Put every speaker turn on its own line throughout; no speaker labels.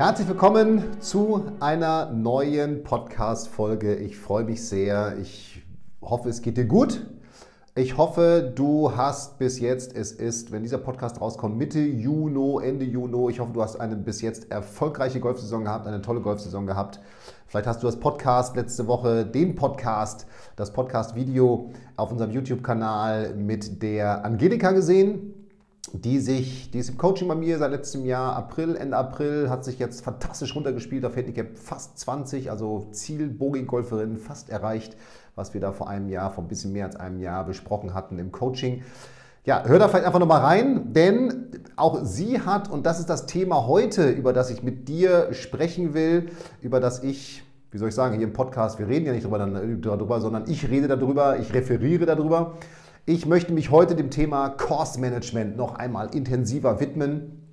Herzlich willkommen zu einer neuen Podcast-Folge. Ich freue mich sehr. Ich hoffe, es geht dir gut. Ich hoffe, du hast bis jetzt, es ist, wenn dieser Podcast rauskommt, Mitte Juni, Ende Juni. Ich hoffe, du hast eine bis jetzt erfolgreiche Golfsaison gehabt, eine tolle Golfsaison gehabt. Vielleicht hast du das Podcast letzte Woche, den Podcast, das Podcast-Video auf unserem YouTube-Kanal mit der Angelika gesehen die sich, die ist im Coaching bei mir seit letztem Jahr, April, Ende April, hat sich jetzt fantastisch runtergespielt auf Handicap fast 20, also Ziel Bogey-Golferin fast erreicht, was wir da vor einem Jahr, vor ein bisschen mehr als einem Jahr besprochen hatten im Coaching. Ja, hör da vielleicht einfach nochmal rein, denn auch sie hat, und das ist das Thema heute, über das ich mit dir sprechen will, über das ich, wie soll ich sagen, hier im Podcast, wir reden ja nicht darüber, sondern ich rede darüber, ich referiere darüber. Ich möchte mich heute dem Thema Cost Management noch einmal intensiver widmen.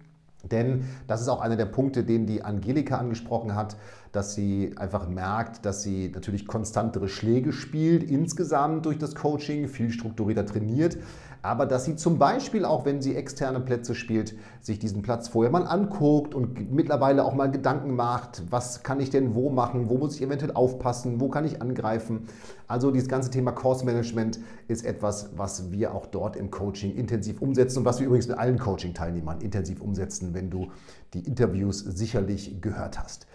Denn das ist auch einer der Punkte, den die Angelika angesprochen hat, dass sie einfach merkt, dass sie natürlich konstantere Schläge spielt, insgesamt durch das Coaching, viel strukturierter trainiert, aber dass sie zum Beispiel auch, wenn sie externe Plätze spielt, sich diesen Platz vorher mal anguckt und mittlerweile auch mal Gedanken macht, was kann ich denn wo machen, wo muss ich eventuell aufpassen, wo kann ich angreifen. Also dieses ganze Thema Course Management ist etwas, was wir auch dort im Coaching intensiv umsetzen und was wir übrigens mit allen Coaching-Teilnehmern intensiv umsetzen, wenn du die Interviews sicherlich gehört hast.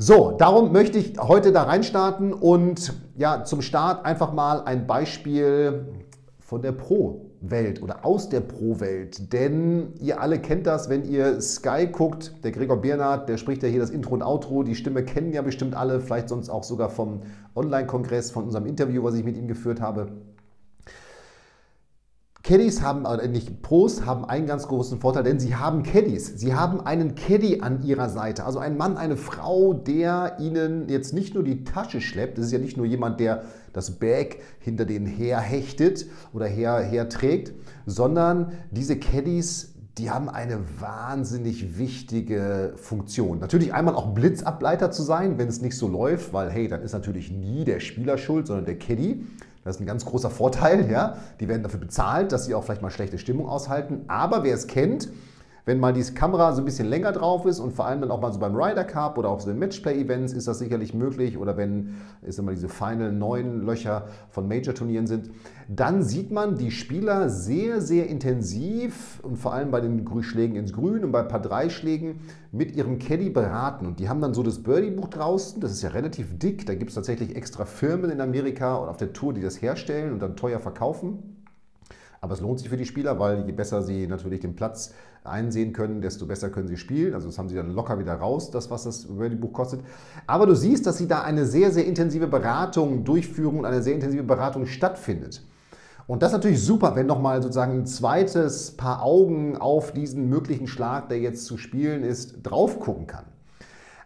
So, darum möchte ich heute da reinstarten und ja, zum Start einfach mal ein Beispiel von der Pro-Welt oder aus der Pro-Welt. Denn ihr alle kennt das, wenn ihr Sky guckt. Der Gregor Biernat, der spricht ja hier das Intro und Outro. Die Stimme kennen ja bestimmt alle, vielleicht sonst auch sogar vom Online-Kongress, von unserem Interview, was ich mit ihm geführt habe. Caddies haben, oder nicht Pros, haben einen ganz großen Vorteil, denn sie haben Caddies. Sie haben einen Caddy an ihrer Seite. Also ein Mann, eine Frau, der ihnen jetzt nicht nur die Tasche schleppt. Das ist ja nicht nur jemand, der das Bag hinter denen herhechtet oder her, herträgt, sondern diese Caddies, die haben eine wahnsinnig wichtige Funktion. Natürlich einmal auch Blitzableiter zu sein, wenn es nicht so läuft, weil hey, dann ist natürlich nie der Spieler schuld, sondern der Caddy. Das ist ein ganz großer Vorteil. Ja? Die werden dafür bezahlt, dass sie auch vielleicht mal schlechte Stimmung aushalten. Aber wer es kennt, wenn mal die Kamera so ein bisschen länger drauf ist und vor allem dann auch mal so beim Ryder Cup oder auf so den Matchplay-Events ist das sicherlich möglich oder wenn es immer diese Final neun Löcher von Major-Turnieren sind, dann sieht man die Spieler sehr, sehr intensiv und vor allem bei den Schlägen ins Grün und bei ein paar Drei-Schlägen mit ihrem Caddy beraten. Und die haben dann so das Birdie-Buch draußen, das ist ja relativ dick, da gibt es tatsächlich extra Firmen in Amerika und auf der Tour, die das herstellen und dann teuer verkaufen. Aber es lohnt sich für die Spieler, weil je besser sie natürlich den Platz einsehen können, desto besser können sie spielen. Also das haben sie dann locker wieder raus, das, was das Ready-Buch kostet. Aber du siehst, dass sie da eine sehr, sehr intensive Beratung durchführen und eine sehr intensive Beratung stattfindet. Und das ist natürlich super, wenn nochmal sozusagen ein zweites Paar Augen auf diesen möglichen Schlag, der jetzt zu spielen ist, drauf gucken kann.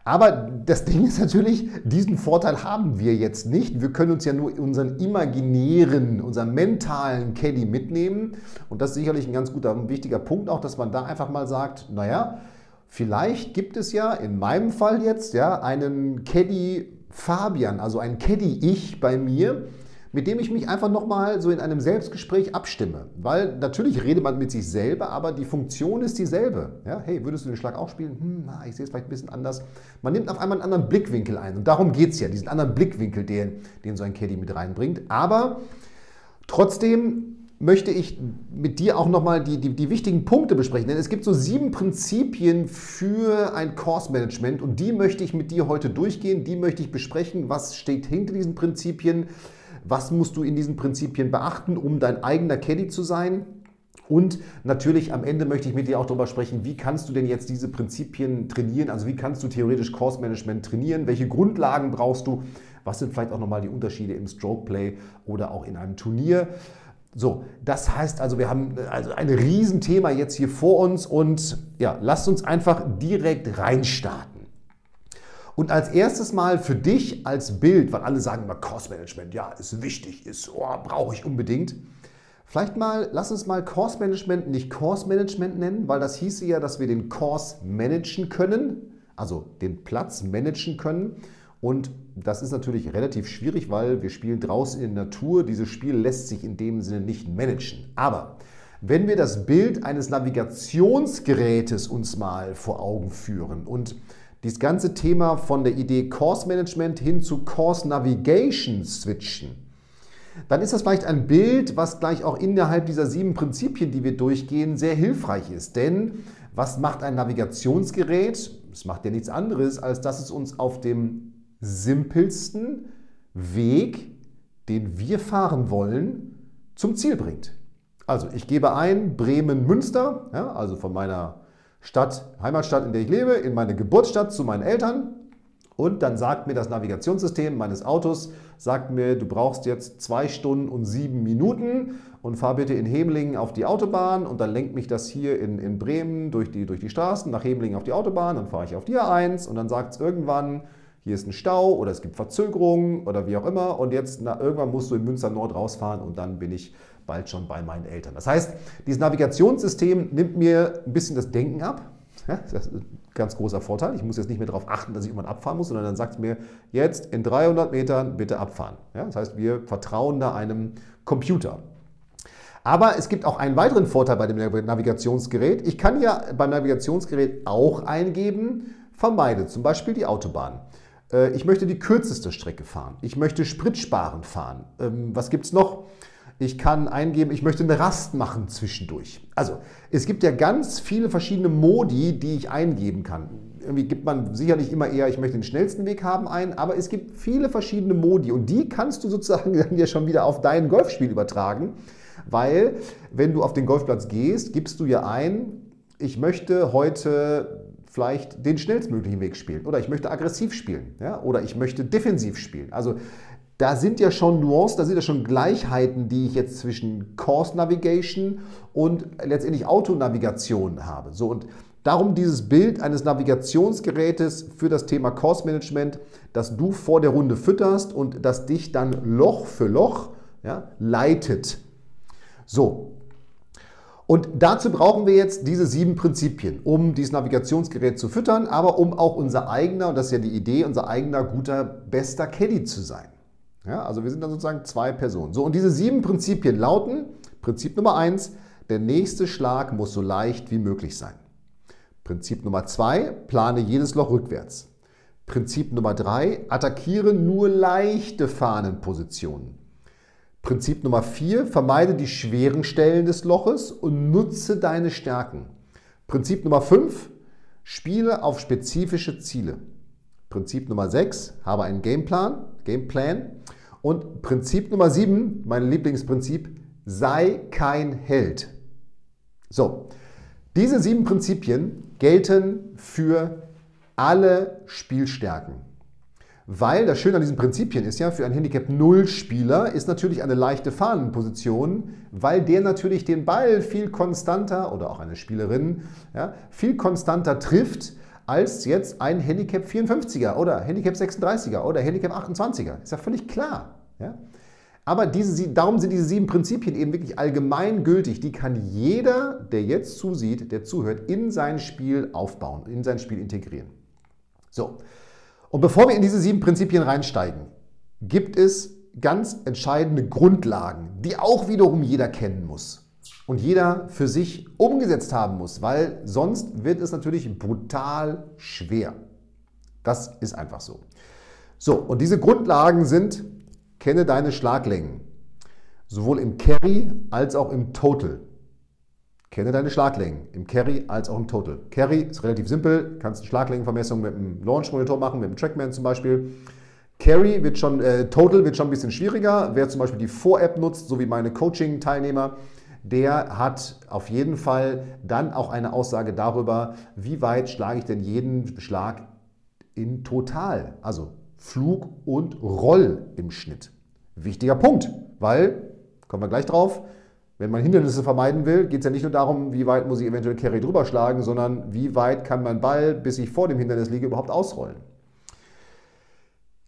Aber das Ding ist natürlich, diesen Vorteil haben wir jetzt nicht. Wir können uns ja nur unseren imaginären, unseren mentalen Caddy mitnehmen. Und das ist sicherlich ein ganz guter, ein wichtiger Punkt auch, dass man da einfach mal sagt, naja, vielleicht gibt es ja in meinem Fall jetzt ja einen Caddy Fabian, also ein Caddy Ich bei mir, mit dem ich mich einfach nochmal so in einem Selbstgespräch abstimme. Weil natürlich redet man mit sich selber, aber die Funktion ist dieselbe. Ja, hey, würdest du den Schlag auch spielen? Hm, na, ich sehe es vielleicht ein bisschen anders. Man nimmt auf einmal einen anderen Blickwinkel ein. Und darum geht es ja, diesen anderen Blickwinkel, den, den so ein Caddy mit reinbringt. Aber trotzdem möchte ich mit dir auch nochmal die, die, die wichtigen Punkte besprechen. Denn es gibt so sieben Prinzipien für ein Course Management und die möchte ich mit dir heute durchgehen. Die möchte ich besprechen. Was steht hinter diesen Prinzipien? Was musst du in diesen Prinzipien beachten, um dein eigener Caddy zu sein? Und natürlich am Ende möchte ich mit dir auch darüber sprechen, wie kannst du denn jetzt diese Prinzipien trainieren? Also wie kannst du theoretisch Course Management trainieren? Welche Grundlagen brauchst du? Was sind vielleicht auch nochmal die Unterschiede im Stroke Play oder auch in einem Turnier? So, das heißt also, wir haben also ein Riesenthema jetzt hier vor uns und ja, lasst uns einfach direkt reinstarten. Und als erstes mal für dich als Bild, weil alle sagen immer Cost Management, ja, ist wichtig, ist, oh, brauche ich unbedingt. Vielleicht mal, lass uns mal Course Management nicht Course Management nennen, weil das hieße ja, dass wir den Course managen können, also den Platz managen können. Und das ist natürlich relativ schwierig, weil wir spielen draußen in der Natur. Dieses Spiel lässt sich in dem Sinne nicht managen. Aber wenn wir das Bild eines Navigationsgerätes uns mal vor Augen führen und dieses ganze Thema von der Idee Course Management hin zu Course Navigation switchen, dann ist das vielleicht ein Bild, was gleich auch innerhalb dieser sieben Prinzipien, die wir durchgehen, sehr hilfreich ist. Denn was macht ein Navigationsgerät? Es macht ja nichts anderes, als dass es uns auf dem simpelsten Weg, den wir fahren wollen, zum Ziel bringt. Also ich gebe ein Bremen-Münster, ja, also von meiner Stadt, Heimatstadt, in der ich lebe, in meine Geburtsstadt zu meinen Eltern. Und dann sagt mir das Navigationssystem meines Autos, sagt mir, du brauchst jetzt zwei Stunden und sieben Minuten und fahr bitte in Hemlingen auf die Autobahn und dann lenkt mich das hier in, in Bremen durch die, durch die Straßen nach Hemlingen auf die Autobahn, dann fahre ich auf die A1 und dann sagt es irgendwann, hier ist ein Stau oder es gibt Verzögerungen oder wie auch immer und jetzt na, irgendwann musst du in Münster Nord rausfahren und dann bin ich bald schon bei meinen Eltern. Das heißt, dieses Navigationssystem nimmt mir ein bisschen das Denken ab. Das ist ein ganz großer Vorteil. Ich muss jetzt nicht mehr darauf achten, dass ich irgendwann abfahren muss, sondern dann sagt es mir, jetzt in 300 Metern bitte abfahren. Das heißt, wir vertrauen da einem Computer. Aber es gibt auch einen weiteren Vorteil bei dem Navigationsgerät. Ich kann ja beim Navigationsgerät auch eingeben, vermeide zum Beispiel die Autobahn. Äh, ich möchte die kürzeste Strecke fahren. Ich möchte spritsparend fahren. Ähm, was gibt es noch? Ich kann eingeben, ich möchte eine Rast machen zwischendurch. Also es gibt ja ganz viele verschiedene Modi, die ich eingeben kann. Irgendwie gibt man sicherlich immer eher, ich möchte den schnellsten Weg haben ein, aber es gibt viele verschiedene Modi und die kannst du sozusagen dann ja schon wieder auf dein Golfspiel übertragen, weil wenn du auf den Golfplatz gehst, gibst du ja ein, ich möchte heute vielleicht den schnellstmöglichen Weg spielen oder ich möchte aggressiv spielen ja? oder ich möchte defensiv spielen. Also da sind ja schon Nuancen, da sind ja schon Gleichheiten, die ich jetzt zwischen Course Navigation und letztendlich Autonavigation habe. So und darum dieses Bild eines Navigationsgerätes für das Thema Course Management, das du vor der Runde fütterst und das dich dann Loch für Loch ja, leitet. So. Und dazu brauchen wir jetzt diese sieben Prinzipien, um dieses Navigationsgerät zu füttern, aber um auch unser eigener, und das ist ja die Idee, unser eigener guter, bester Caddy zu sein. Ja, also wir sind dann sozusagen zwei Personen. So, und diese sieben Prinzipien lauten, Prinzip Nummer eins, der nächste Schlag muss so leicht wie möglich sein. Prinzip Nummer zwei, plane jedes Loch rückwärts. Prinzip Nummer drei, attackiere nur leichte Fahnenpositionen. Prinzip Nummer vier, vermeide die schweren Stellen des Loches und nutze deine Stärken. Prinzip Nummer fünf, spiele auf spezifische Ziele. Prinzip Nummer 6, habe einen Gameplan, Gameplan. Und Prinzip Nummer 7, mein Lieblingsprinzip, sei kein Held. So, diese sieben Prinzipien gelten für alle Spielstärken. Weil das Schöne an diesen Prinzipien ist ja, für einen Handicap 0 Spieler ist natürlich eine leichte Fahnenposition, weil der natürlich den Ball viel konstanter oder auch eine Spielerin ja, viel konstanter trifft als jetzt ein Handicap 54er oder Handicap 36er oder Handicap 28er. Ist ja völlig klar. Ja? Aber diese, darum sind diese sieben Prinzipien eben wirklich allgemeingültig. Die kann jeder, der jetzt zusieht, der zuhört, in sein Spiel aufbauen, in sein Spiel integrieren. So, und bevor wir in diese sieben Prinzipien reinsteigen, gibt es ganz entscheidende Grundlagen, die auch wiederum jeder kennen muss und jeder für sich umgesetzt haben muss, weil sonst wird es natürlich brutal schwer. Das ist einfach so. So, und diese Grundlagen sind, kenne deine Schlaglängen, sowohl im Carry als auch im Total. Kenne deine Schlaglängen im Carry als auch im Total. Carry ist relativ simpel, kannst eine Schlaglängenvermessung mit einem Launch-Monitor machen, mit einem Trackman zum Beispiel. Carry wird schon, äh, Total wird schon ein bisschen schwieriger. Wer zum Beispiel die Vor-App nutzt, so wie meine Coaching-Teilnehmer, der hat auf jeden Fall dann auch eine Aussage darüber, wie weit schlage ich denn jeden Schlag in total, also Flug und Roll im Schnitt. Wichtiger Punkt, weil, kommen wir gleich drauf, Wenn man Hindernisse vermeiden will, geht es ja nicht nur darum, wie weit muss ich eventuell Carry drüber schlagen, sondern wie weit kann mein Ball, bis ich vor dem Hindernis liege, überhaupt ausrollen.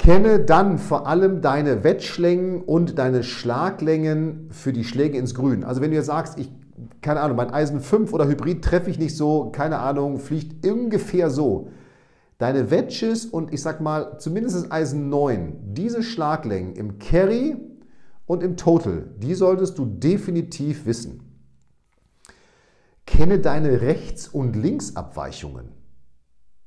Kenne dann vor allem deine Wettschlängen und deine Schlaglängen für die Schläge ins Grün. Also wenn du jetzt sagst, ich, keine Ahnung, mein Eisen 5 oder Hybrid treffe ich nicht so, keine Ahnung, fliegt ungefähr so. Deine Wedges und ich sag mal zumindest das Eisen 9, diese Schlaglängen im Carry und im Total, die solltest du definitiv wissen. Kenne deine Rechts- und Linksabweichungen.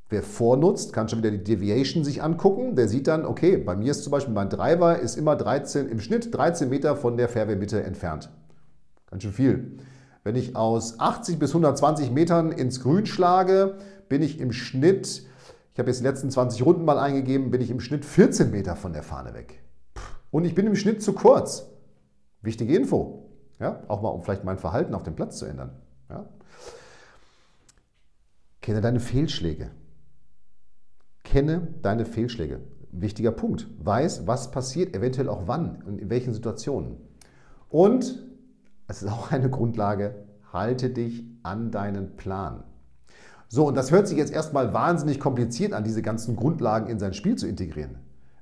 Wer vornutzt, kann schon wieder die Deviation sich angucken. Der sieht dann, okay, bei mir ist zum Beispiel mein Driver ist immer 13, im Schnitt 13 Meter von der Fairway-Mitte entfernt. Ganz schön viel. Wenn ich aus 80 bis 120 Metern ins Grün schlage, bin ich im Schnitt, ich habe jetzt die letzten 20 Runden mal eingegeben, bin ich im Schnitt 14 Meter von der Fahne weg. Und ich bin im Schnitt zu kurz. Wichtige Info. Ja, auch mal, um vielleicht mein Verhalten auf dem Platz zu ändern. Ja. Kenne deine Fehlschläge. Kenne deine Fehlschläge. Wichtiger Punkt. Weiß, was passiert, eventuell auch wann und in welchen Situationen. Und, es ist auch eine Grundlage, halte dich an deinen Plan. So, und das hört sich jetzt erstmal wahnsinnig kompliziert an, diese ganzen Grundlagen in sein Spiel zu integrieren.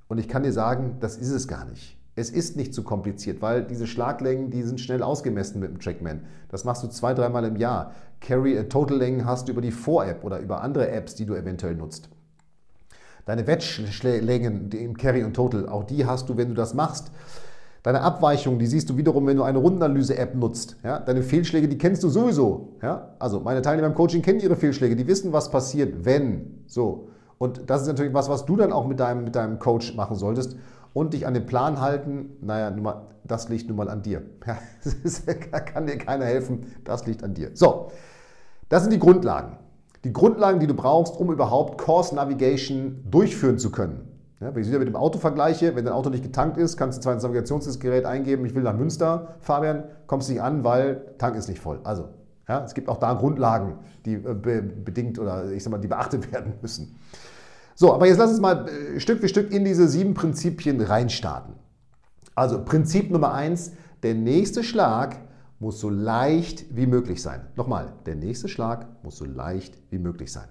Und ich kann dir sagen, das ist es gar nicht. Es ist nicht zu kompliziert, weil diese Schlaglängen, die sind schnell ausgemessen mit dem Trackman. Das machst du zwei, dreimal im Jahr. Carry äh, Total Längen hast du über die Vor-App oder über andere Apps, die du eventuell nutzt. Deine Wedge-Längen im Carry und Total, auch die hast du, wenn du das machst. Deine Abweichungen, die siehst du wiederum, wenn du eine Rundenanalyse-App nutzt. Ja? Deine Fehlschläge, die kennst du sowieso. Ja? Also meine Teilnehmer im Coaching kennen ihre Fehlschläge, die wissen, was passiert, wenn. So. Und das ist natürlich was, was du dann auch mit deinem, mit deinem Coach machen solltest. Und dich an den Plan halten, naja, mal, das liegt nun mal an dir. Ja, da kann dir keiner helfen, das liegt an dir. So, das sind die Grundlagen. Die Grundlagen, die du brauchst, um überhaupt Course Navigation durchführen zu können. Ja, wenn ich es wieder mit dem Auto vergleiche, wenn dein Auto nicht getankt ist, kannst du zwar ins Navigationsgerät eingeben, ich will nach Münster, Fabian, kommst nicht an, weil Tank ist nicht voll. Also, ja, es gibt auch da Grundlagen, die äh, bedingt oder ich sag mal, die beachtet werden müssen. So, aber jetzt lass uns mal äh, Stück für Stück in diese sieben Prinzipien reinstarten. Also Prinzip Nummer eins, der nächste Schlag muss so leicht wie möglich sein. Nochmal, der nächste Schlag muss so leicht wie möglich sein.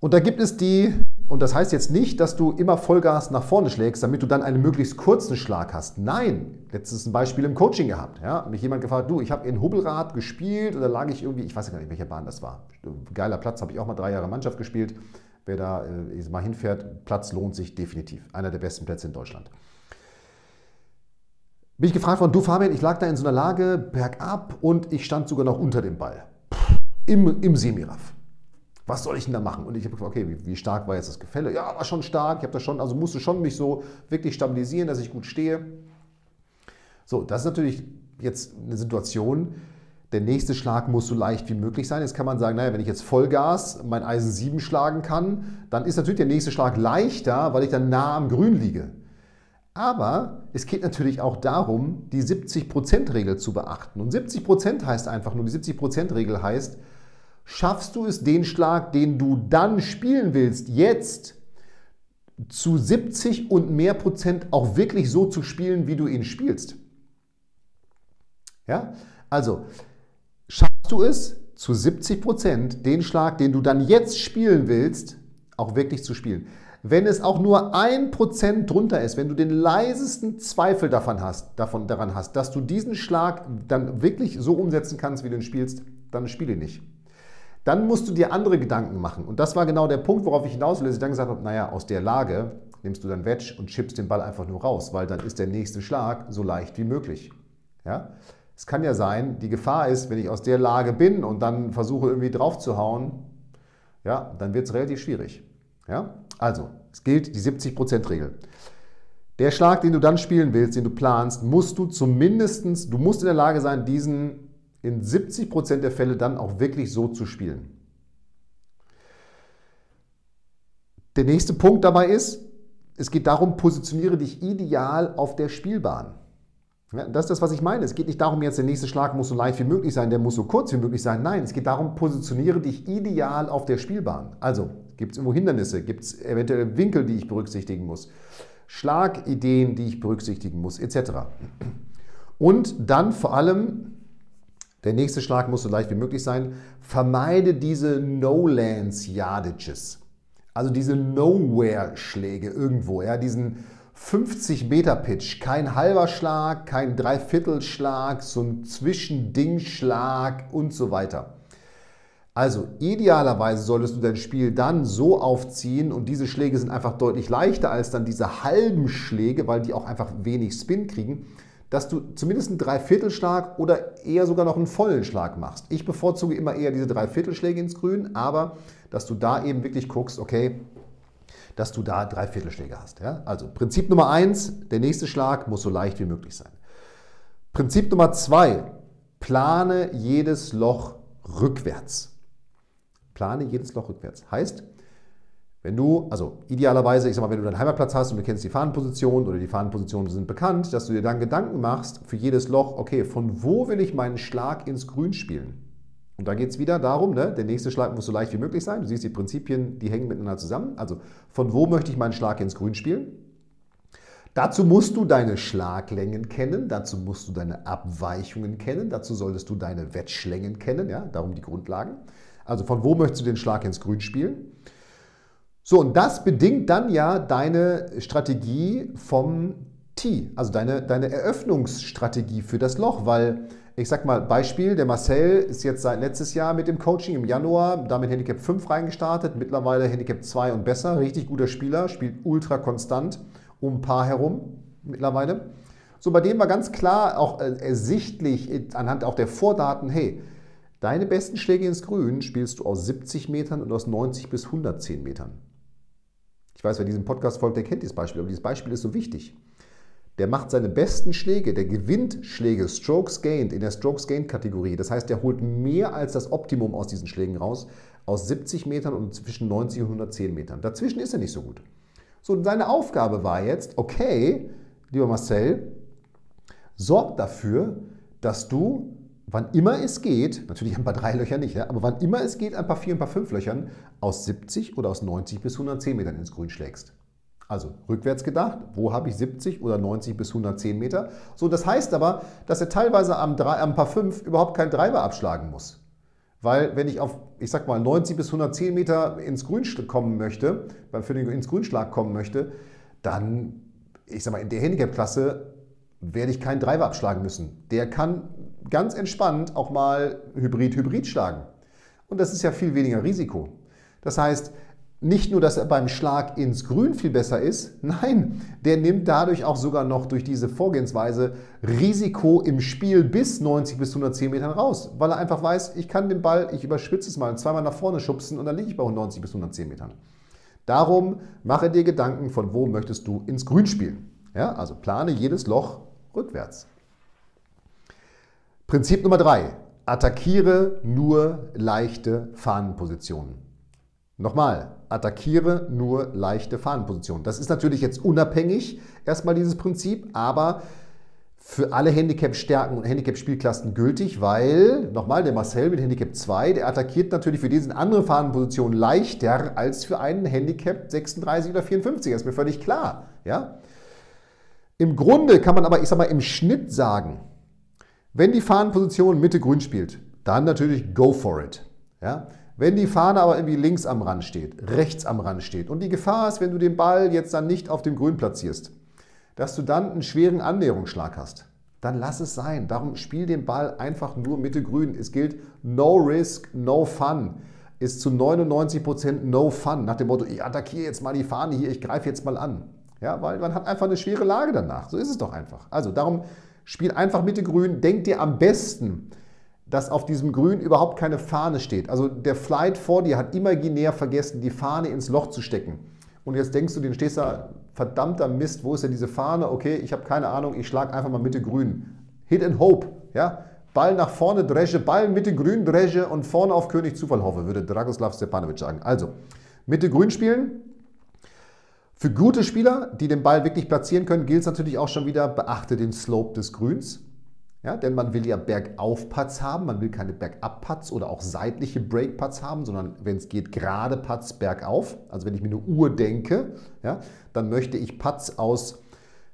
Und da gibt es die, und das heißt jetzt nicht, dass du immer Vollgas nach vorne schlägst, damit du dann einen möglichst kurzen Schlag hast. Nein, letztes ein Beispiel im Coaching gehabt. Ja, mich jemand gefragt, du, ich habe in Hubbelrad gespielt oder lag ich irgendwie, ich weiß gar nicht, welche Bahn das war. Geiler Platz, habe ich auch mal drei Jahre Mannschaft gespielt. Wer da äh, mal hinfährt, Platz lohnt sich definitiv. Einer der besten Plätze in Deutschland. Bin ich gefragt worden, du Fabian, ich lag da in so einer Lage bergab und ich stand sogar noch unter dem Ball. Im, im Semiraff. Was soll ich denn da machen? Und ich habe gefragt, okay, wie, wie, stark war jetzt das Gefälle? Ja, war schon stark. Ich habe das schon, also musste schon mich so wirklich stabilisieren, dass ich gut stehe. So, das ist natürlich jetzt eine Situation, der nächste Schlag muss so leicht wie möglich sein. Jetzt kann man sagen, naja, wenn ich jetzt Vollgas mein Eisen 7 schlagen kann, dann ist natürlich der nächste Schlag leichter, weil ich dann nah am Grün liege. Aber es geht natürlich auch darum, die 70%-Regel zu beachten. Und 70% heißt einfach nur, die 70%-Regel heißt, schaffst du es, den Schlag, den du dann spielen willst, jetzt zu 70 und mehr Prozent auch wirklich so zu spielen, wie du ihn spielst. Ja, also schaffst du es, zu 70 Prozent den Schlag, den du dann jetzt spielen willst, auch wirklich zu spielen. Wenn es auch nur ein Prozent drunter ist, wenn du den leisesten Zweifel davon hast, davon, daran hast, dass du diesen Schlag dann wirklich so umsetzen kannst, wie du ihn spielst, dann spiele nicht. Dann musst du dir andere Gedanken machen. Und das war genau der Punkt, worauf ich hinaus will, dass ich dann gesagt habe, naja, aus der Lage nimmst du dann Wedge und chippst den Ball einfach nur raus, weil dann ist der nächste Schlag so leicht wie möglich. Ja? Es kann ja sein, die Gefahr ist, wenn ich aus der Lage bin und dann versuche irgendwie drauf zu hauen, ja, dann wird es relativ schwierig. Ja? Also, es gilt die 70%-Regel. Der Schlag, den du dann spielen willst, den du planst, musst du zumindest, du musst in der Lage sein, diesen in 70% der Fälle dann auch wirklich so zu spielen. Der nächste Punkt dabei ist, es geht darum, positioniere dich ideal auf der Spielbahn. Ja, das ist das, was ich meine. Es geht nicht darum, jetzt der nächste Schlag muss so leicht wie möglich sein, der muss so kurz wie möglich sein. Nein, es geht darum, positioniere dich ideal auf der Spielbahn. Also, gibt es irgendwo Hindernisse? Gibt es eventuell Winkel, die ich berücksichtigen muss? Schlagideen, die ich berücksichtigen muss, etc. Und dann vor allem, der nächste Schlag muss so leicht wie möglich sein, vermeide diese No-Lands-Yardages. Also diese Nowhere-Schläge irgendwo, ja, diesen 50 Meter Pitch, kein halber Schlag, kein Dreiviertelschlag, so ein Zwischendingschlag und so weiter. Also idealerweise solltest du dein Spiel dann so aufziehen und diese Schläge sind einfach deutlich leichter als dann diese halben Schläge, weil die auch einfach wenig Spin kriegen, dass du zumindest einen Dreiviertelschlag oder eher sogar noch einen vollen Schlag machst. Ich bevorzuge immer eher diese Dreiviertelschläge ins Grün, aber dass du da eben wirklich guckst, okay, dass du da Dreiviertelschläge hast. Ja? Also Prinzip Nummer eins, der nächste Schlag muss so leicht wie möglich sein. Prinzip Nummer zwei, plane jedes Loch rückwärts. Plane jedes Loch rückwärts. Heißt, wenn du, also idealerweise, ich sag mal, wenn du deinen Heimatplatz hast und du kennst die Fahnenposition oder die Fahnenpositionen sind bekannt, dass du dir dann Gedanken machst für jedes Loch, okay, von wo will ich meinen Schlag ins Grün spielen? Und da geht es wieder darum, ne, der nächste Schlag muss so leicht wie möglich sein. Du siehst die Prinzipien, die hängen miteinander zusammen. Also von wo möchte ich meinen Schlag ins Grün spielen? Dazu musst du deine Schlaglängen kennen, dazu musst du deine Abweichungen kennen, dazu solltest du deine Wettschlängen kennen, ja, darum die Grundlagen. Also von wo möchtest du den Schlag ins Grün spielen? So, und das bedingt dann ja deine Strategie vom Tee, also deine, deine Eröffnungsstrategie für das Loch, weil ich sag mal, Beispiel, der Marcel ist jetzt seit letztes Jahr mit dem Coaching im Januar, damit Handicap 5 reingestartet, mittlerweile Handicap 2 und besser, richtig guter Spieler, spielt ultra konstant um ein Paar herum mittlerweile. So, bei dem war ganz klar auch äh, ersichtlich anhand auch der Vordaten, hey, Deine besten Schläge ins Grün spielst du aus 70 Metern und aus 90 bis 110 Metern. Ich weiß, wer diesem Podcast folgt, der kennt dieses Beispiel, aber dieses Beispiel ist so wichtig. Der macht seine besten Schläge, der gewinnt Schläge, Strokes Gained in der Strokes Gained Kategorie. Das heißt, der holt mehr als das Optimum aus diesen Schlägen raus, aus 70 Metern und zwischen 90 und 110 Metern. Dazwischen ist er nicht so gut. So, und seine Aufgabe war jetzt, okay, lieber Marcel, sorg dafür, dass du wann immer es geht, natürlich ein paar drei Löcher nicht, aber wann immer es geht, ein paar vier, ein paar fünf Löchern aus 70 oder aus 90 bis 110 Metern ins Grün schlägst. Also rückwärts gedacht, wo habe ich 70 oder 90 bis 110 Meter? So, das heißt aber, dass er teilweise am, drei, am paar 5 überhaupt keinen Driver abschlagen muss. Weil wenn ich auf, ich sag mal, 90 bis 110 Meter ins Grün kommen möchte, für den ins Grünschlag kommen möchte, dann, ich sag mal, in der Handicap-Klasse werde ich keinen Driver abschlagen müssen. Der kann ganz entspannt auch mal Hybrid-Hybrid schlagen. Und das ist ja viel weniger Risiko. Das heißt, nicht nur, dass er beim Schlag ins Grün viel besser ist, nein, der nimmt dadurch auch sogar noch durch diese Vorgehensweise Risiko im Spiel bis 90 bis 110 Metern raus, weil er einfach weiß, ich kann den Ball, ich überspitze es mal, zweimal nach vorne schubsen und dann liege ich bei 90 bis 110 Metern. Darum mache dir Gedanken, von wo möchtest du ins Grün spielen. Ja, also plane jedes Loch rückwärts. Prinzip Nummer drei. Attackiere nur leichte Fahnenpositionen. Nochmal, attackiere nur leichte Fahnenpositionen. Das ist natürlich jetzt unabhängig, erstmal dieses Prinzip, aber für alle Handicap-Stärken und Handicap-Spielklassen gültig, weil, nochmal, der Marcel mit Handicap 2, der attackiert natürlich für diese andere Fahnenposition leichter als für einen Handicap 36 oder 54. Das ist mir völlig klar. Ja? Im Grunde kann man aber, ich sag mal, im Schnitt sagen, wenn die Fahnenposition Mitte grün spielt, dann natürlich go for it. Ja? Wenn die Fahne aber irgendwie links am Rand steht, rechts am Rand steht und die Gefahr ist, wenn du den Ball jetzt dann nicht auf dem Grün platzierst, dass du dann einen schweren Annäherungsschlag hast, dann lass es sein. Darum spiel den Ball einfach nur Mitte grün. Es gilt no risk, no fun. Ist zu 99% no fun. Nach dem Motto, ich attackiere jetzt mal die Fahne hier, ich greife jetzt mal an. Ja, weil man hat einfach eine schwere Lage danach. So ist es doch einfach. Also darum Spiel einfach Mitte grün. Denk dir am besten, dass auf diesem Grün überhaupt keine Fahne steht. Also der Flight vor dir hat imaginär vergessen, die Fahne ins Loch zu stecken. Und jetzt denkst du, den stehst da, verdammter Mist, wo ist denn diese Fahne? Okay, ich habe keine Ahnung, ich schlage einfach mal Mitte grün. Hit and hope, ja? Ball nach vorne, Dresche, Ball Mitte grün, Dresche und vorne auf König Zufall hoffe, würde Dragoslav Stepanovic sagen. Also, Mitte grün spielen, für gute Spieler, die den Ball wirklich platzieren können, gilt es natürlich auch schon wieder, beachte den Slope des Grüns. Ja, denn man will ja Bergauf-Putts haben, man will keine Bergab-Putts oder auch seitliche Break-Putts haben, sondern wenn es geht, gerade Putts bergauf. Also wenn ich mir eine Uhr denke, ja, dann möchte ich Putts aus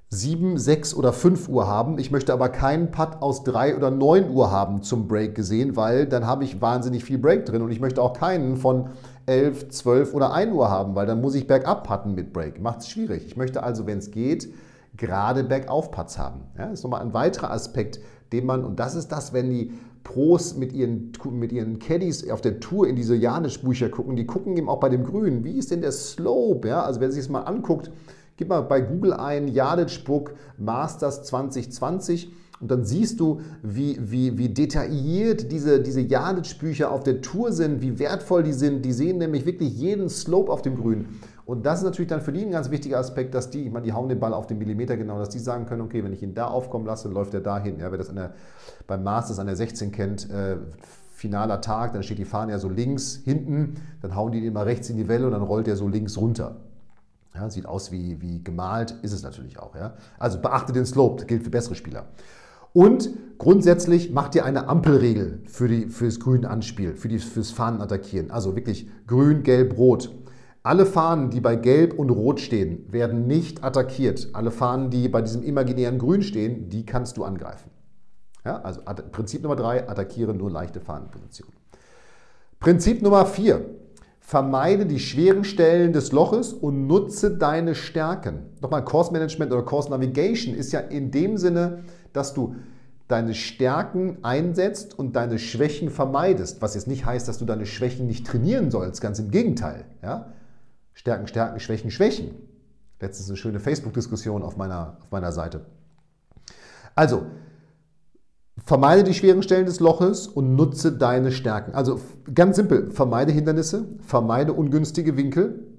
7, 6 oder 5 Uhr haben. Ich möchte aber keinen Putt aus 3 oder 9 Uhr haben zum Break gesehen, weil dann habe ich wahnsinnig viel Break drin und ich möchte auch keinen von 11, 12 oder 1 Uhr haben, weil dann muss ich bergab putten mit Break. Macht es schwierig. Ich möchte also, wenn es geht, gerade bergauf Putts haben. Ja, das ist nochmal ein weiterer Aspekt, den man, und das ist das, wenn die Pros mit ihren, mit ihren Caddies auf der Tour in diese Janisch-Bücher gucken, die gucken eben auch bei dem Grün, wie ist denn der Slope? Ja, also wer sich das mal anguckt, Gib mal bei Google ein Jaditsburg Masters 2020 und dann siehst du, wie, wie, wie detailliert diese, diese Jadic-Bücher auf der Tour sind, wie wertvoll die sind. Die sehen nämlich wirklich jeden Slope auf dem Grün. Und das ist natürlich dann für die ein ganz wichtiger Aspekt, dass die, ich meine, die hauen den Ball auf den Millimeter genau, dass die sagen können, okay, wenn ich ihn da aufkommen lasse, läuft er dahin. Ja, wer das der, beim Masters an der 16 kennt, äh, finaler Tag, dann steht die Fahne ja so links hinten, dann hauen die ihn immer rechts in die Welle und dann rollt er so links runter. Ja, sieht aus wie, wie gemalt, ist es natürlich auch. Ja? Also beachte den Slope, das gilt für bessere Spieler. Und grundsätzlich macht ihr eine Ampelregel für, die, für das Grün-Anspiel, für die, fürs Fahnen-Attackieren. Also wirklich grün, gelb, rot. Alle Fahnen, die bei Gelb und Rot stehen, werden nicht attackiert. Alle Fahnen, die bei diesem imaginären Grün stehen, die kannst du angreifen. Ja, also Prinzip Nummer drei, attackiere nur leichte Fahnenpositionen. Prinzip Nummer vier, Vermeide die schweren Stellen des Loches und nutze deine Stärken. Nochmal, Course Management oder Course Navigation ist ja in dem Sinne, dass du deine Stärken einsetzt und deine Schwächen vermeidest. Was jetzt nicht heißt, dass du deine Schwächen nicht trainieren sollst, ganz im Gegenteil. Ja? Stärken, Stärken, Schwächen, Schwächen. Letztens eine schöne Facebook-Diskussion auf meiner, auf meiner Seite. Also, Vermeide die schweren Stellen des Loches und nutze deine Stärken. Also ganz simpel, vermeide Hindernisse, vermeide ungünstige Winkel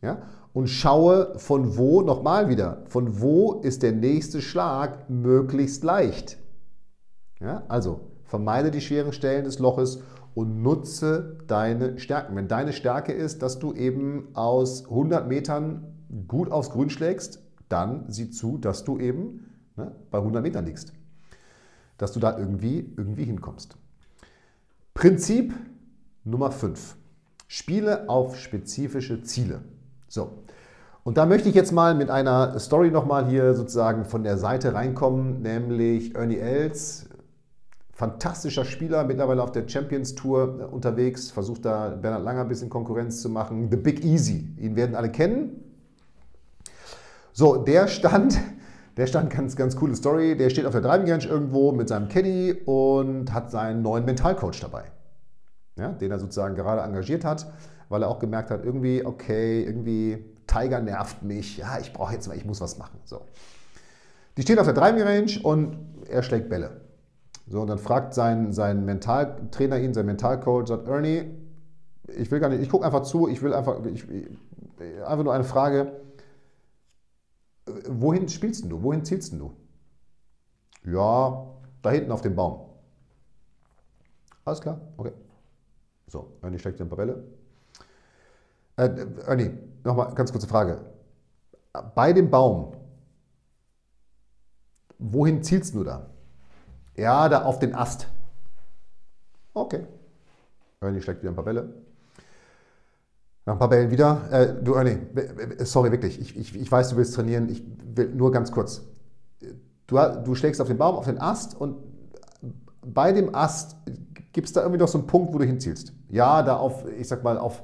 ja, und schaue von wo, nochmal wieder, von wo ist der nächste Schlag möglichst leicht. Ja, also vermeide die schweren Stellen des Loches und nutze deine Stärken. Wenn deine Stärke ist, dass du eben aus 100 Metern gut aufs Grün schlägst, dann sieh zu, dass du eben ne, bei 100 Metern liegst dass du da irgendwie, irgendwie hinkommst. Prinzip Nummer 5. Spiele auf spezifische Ziele. So. Und da möchte ich jetzt mal mit einer Story nochmal hier sozusagen von der Seite reinkommen, nämlich Ernie Els, fantastischer Spieler, mittlerweile auf der Champions Tour unterwegs, versucht da Bernhard Langer ein bisschen Konkurrenz zu machen. The Big Easy, ihn werden alle kennen. So, der stand der stand ganz, ganz coole Story. Der steht auf der Driving Range irgendwo mit seinem Caddy und hat seinen neuen Mentalcoach dabei. Ja, den er sozusagen gerade engagiert hat, weil er auch gemerkt hat, irgendwie, okay, irgendwie Tiger nervt mich. Ja, ich brauche jetzt mal, ich muss was machen. So. Die stehen auf der Driving Range und er schlägt Bälle. So, und dann fragt sein, sein Mentaltrainer ihn, sein Mentalcoach, sagt, Ernie, ich will gar nicht, ich gucke einfach zu, ich will einfach, ich, einfach nur eine Frage, wohin spielst du? Wohin zielst du? Ja, da hinten auf dem Baum. Alles klar, okay. So, Ernie in ein paar Bälle. Äh, Ernie, nochmal ganz kurze Frage. Bei dem Baum, wohin zielst du da? Ja, da auf den Ast. Okay. Ernie steckt wieder ein paar Bälle. Nach ein paar Bällen wieder. Äh, du, Ernie, sorry, wirklich. Ich, ich, ich weiß, du willst trainieren. Ich will nur ganz kurz. Du, du schlägst auf den Baum, auf den Ast und bei dem Ast gibt es da irgendwie noch so einen Punkt, wo du hinzielst. Ja, da auf, ich sag mal, auf,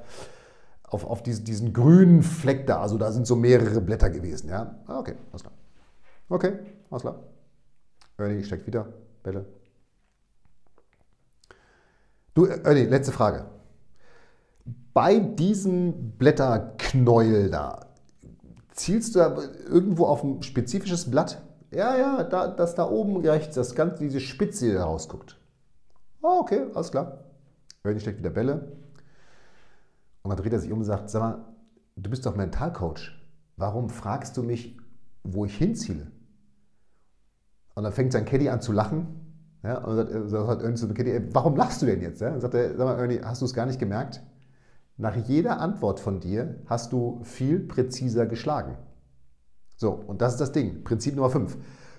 auf, auf diesen, diesen grünen Fleck da. Also da sind so mehrere Blätter gewesen. Ja, ah, okay, alles klar. Okay, alles klar. Ernie steckt wieder. Bälle. Du, Ernie, letzte Frage bei diesem Blätterknäuel da, zielst du da irgendwo auf ein spezifisches Blatt? Ja, ja, da, das da oben rechts, das ganze, diese Spitze, die da rausguckt. Oh, okay, alles klar. Ernie steckt wieder Bälle. Und dann dreht er sich um und sagt, sag mal, du bist doch Mentalcoach. Warum fragst du mich, wo ich hinziele? Und dann fängt sein Caddy an zu lachen. Ja, und sagt, sagt Ernie zu Caddy, warum lachst du denn jetzt? Ja? Und sagt er, sag mal, Ernie, hast du es gar nicht gemerkt? Nach jeder Antwort von dir hast du viel präziser geschlagen. So, und das ist das Ding. Prinzip Nummer 5.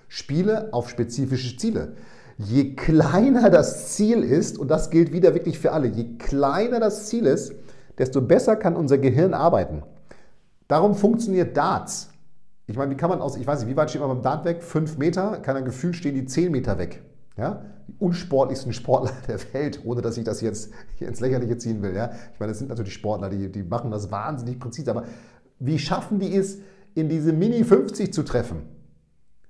Spiele auf spezifische Ziele. Je kleiner das Ziel ist, und das gilt wieder wirklich für alle, je kleiner das Ziel ist, desto besser kann unser Gehirn arbeiten. Darum funktioniert Darts. Ich meine, wie kann man aus, ich weiß nicht, wie weit steht man beim Dart weg? Fünf Meter, kann ein Gefühl stehen die zehn Meter weg. Ja? Die unsportlichsten Sportler der Welt, ohne dass ich das jetzt hier ins Lächerliche ziehen will. Ja? Ich meine, das sind natürlich Sportler, die, die machen das wahnsinnig präzise, aber wie schaffen die es, in diese Mini 50 zu treffen?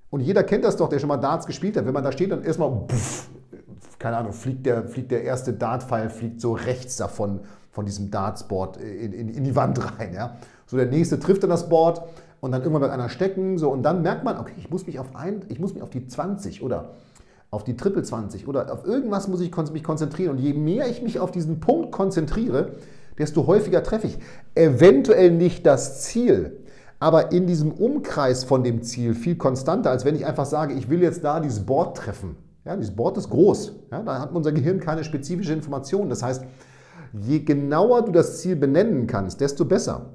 Und jeder kennt das doch, der schon mal Darts gespielt hat. Wenn man da steht, dann erstmal, keine Ahnung, fliegt der, fliegt der erste Dartpfeil, fliegt so rechts davon, von diesem Dartsport in, in, in die Wand rein. Ja? So der nächste trifft dann das Board und dann irgendwann mit einer stecken. So, und dann merkt man, okay, ich muss mich auf ein, ich muss mich auf die 20 oder auf die Triple 20 oder auf irgendwas muss ich mich konzentrieren. Und je mehr ich mich auf diesen Punkt konzentriere, desto häufiger treffe ich. Eventuell nicht das Ziel, aber in diesem Umkreis von dem Ziel viel konstanter, als wenn ich einfach sage, ich will jetzt da dieses Board treffen. Ja, dieses Board ist groß. Ja, da hat unser Gehirn keine spezifische Information. Das heißt, je genauer du das Ziel benennen kannst, desto besser.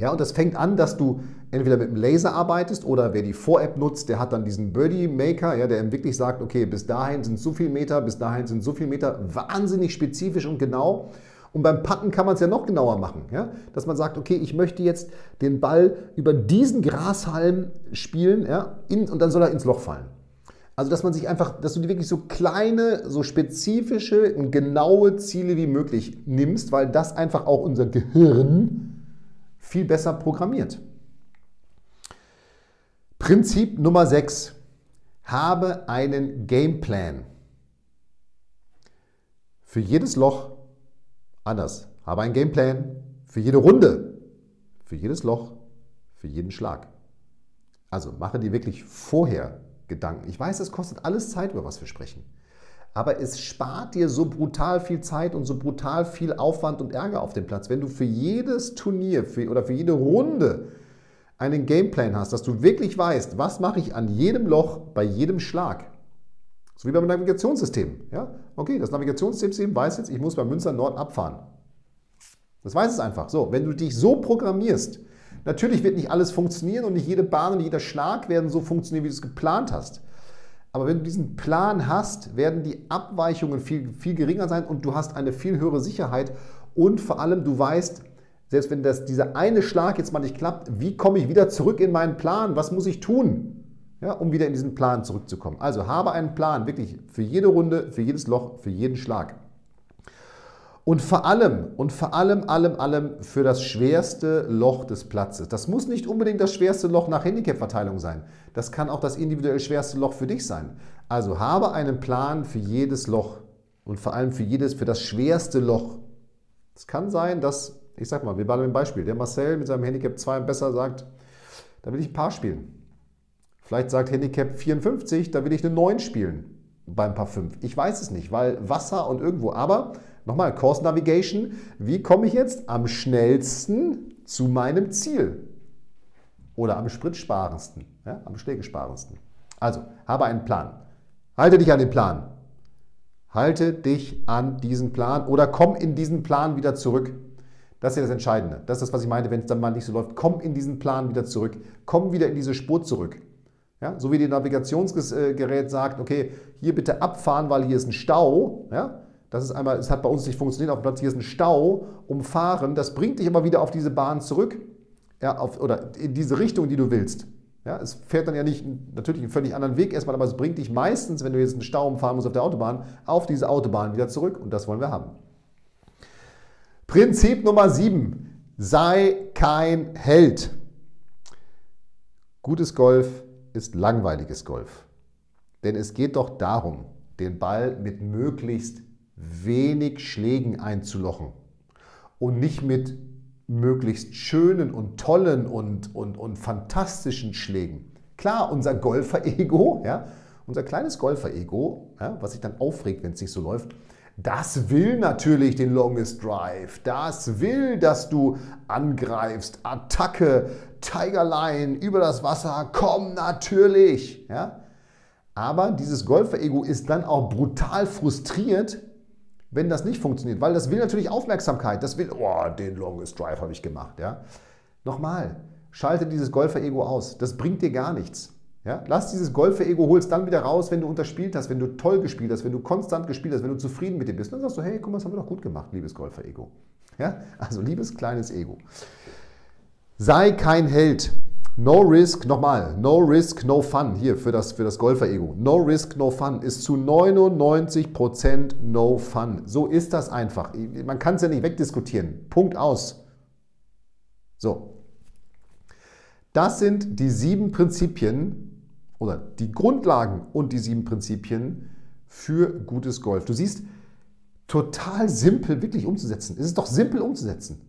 Ja, und das fängt an, dass du entweder mit dem Laser arbeitest oder wer die Vor-App nutzt, der hat dann diesen Birdie Maker, ja, der wirklich sagt, okay, bis dahin sind so viele Meter, bis dahin sind so viele Meter, wahnsinnig spezifisch und genau. Und beim Putten kann man es ja noch genauer machen, ja? dass man sagt, okay, ich möchte jetzt den Ball über diesen Grashalm spielen ja? In, und dann soll er ins Loch fallen. Also, dass man sich einfach, dass du dir wirklich so kleine, so spezifische und genaue Ziele wie möglich nimmst, weil das einfach auch unser Gehirn viel besser programmiert. Prinzip Nummer 6. Habe einen Gameplan. Für jedes Loch anders. Habe einen Gameplan für jede Runde, für jedes Loch, für jeden Schlag. Also mache dir wirklich vorher Gedanken. Ich weiß, es kostet alles Zeit, über was wir sprechen. Aber es spart dir so brutal viel Zeit und so brutal viel Aufwand und Ärger auf dem Platz, wenn du für jedes Turnier für, oder für jede Runde einen Gameplan hast, dass du wirklich weißt, was mache ich an jedem Loch bei jedem Schlag. So wie beim Navigationssystem. Ja? Okay, das Navigationssystem weiß jetzt, ich muss bei Münster Nord abfahren. Das weiß es einfach. So, wenn du dich so programmierst, natürlich wird nicht alles funktionieren und nicht jede Bahn und jeder Schlag werden so funktionieren, wie du es geplant hast. Aber wenn du diesen Plan hast, werden die Abweichungen viel, viel geringer sein und du hast eine viel höhere Sicherheit und vor allem du weißt, selbst wenn das, dieser eine Schlag jetzt mal nicht klappt, wie komme ich wieder zurück in meinen Plan? Was muss ich tun, ja, um wieder in diesen Plan zurückzukommen? Also habe einen Plan, wirklich für jede Runde, für jedes Loch, für jeden Schlag. Und vor allem, und vor allem, allem, allem für das schwerste Loch des Platzes. Das muss nicht unbedingt das schwerste Loch nach Handicap-Verteilung sein. Das kann auch das individuell schwerste Loch für dich sein. Also habe einen Plan für jedes Loch und vor allem für jedes, für das schwerste Loch. Es kann sein, dass, ich sag mal, wir waren im Beispiel, der Marcel mit seinem Handicap 2 besser sagt, da will ich ein Paar spielen. Vielleicht sagt Handicap 54, da will ich eine 9 spielen beim Paar 5. Ich weiß es nicht, weil Wasser und irgendwo, aber Nochmal, Course Navigation. Wie komme ich jetzt am schnellsten zu meinem Ziel? Oder am spritsparendsten, ja, am schlägesparendsten. Also, habe einen Plan. Halte dich an den Plan. Halte dich an diesen Plan oder komm in diesen Plan wieder zurück. Das ist ja das Entscheidende. Das ist das, was ich meine, wenn es dann mal nicht so läuft. Komm in diesen Plan wieder zurück. Komm wieder in diese Spur zurück. Ja, so wie das Navigationsgerät sagt, okay, hier bitte abfahren, weil hier ist ein Stau. Ja, das ist einmal, es hat bei uns nicht funktioniert, auf dem Platz hier ist ein Stau, umfahren, das bringt dich aber wieder auf diese Bahn zurück ja, auf, oder in diese Richtung, die du willst. Ja, es fährt dann ja nicht natürlich einen völlig anderen Weg erstmal, aber es bringt dich meistens, wenn du jetzt einen Stau umfahren musst auf der Autobahn, auf diese Autobahn wieder zurück und das wollen wir haben. Prinzip Nummer 7. Sei kein Held. Gutes Golf ist langweiliges Golf. Denn es geht doch darum, den Ball mit möglichst wenig Schlägen einzulochen und nicht mit möglichst schönen und tollen und, und, und fantastischen Schlägen. Klar, unser Golfer-Ego, ja, unser kleines Golfer-Ego, ja, was sich dann aufregt, wenn es nicht so läuft, das will natürlich den Longest Drive. Das will, dass du angreifst. Attacke, Tigerline über das Wasser, komm natürlich. Ja? Aber dieses Golfer-Ego ist dann auch brutal frustriert, wenn das nicht funktioniert, weil das will natürlich Aufmerksamkeit, das will, oh, den Longest Drive habe ich gemacht. Ja? Nochmal, schalte dieses Golfer-Ego aus, das bringt dir gar nichts. Ja? Lass dieses Golfer-Ego, hol es dann wieder raus, wenn du unterspielt hast, wenn du toll gespielt hast, wenn du konstant gespielt hast, wenn du zufrieden mit dir bist. Dann sagst du, hey, guck mal, das haben wir doch gut gemacht, liebes Golfer-Ego. Ja? Also liebes kleines Ego. Sei kein Held. No Risk, nochmal, No Risk, No Fun, hier für das, für das Golfer-Ego. No Risk, No Fun ist zu 99% No Fun. So ist das einfach. Man kann es ja nicht wegdiskutieren. Punkt aus. So. Das sind die sieben Prinzipien oder die Grundlagen und die sieben Prinzipien für gutes Golf. Du siehst, total simpel wirklich umzusetzen. Es ist doch simpel umzusetzen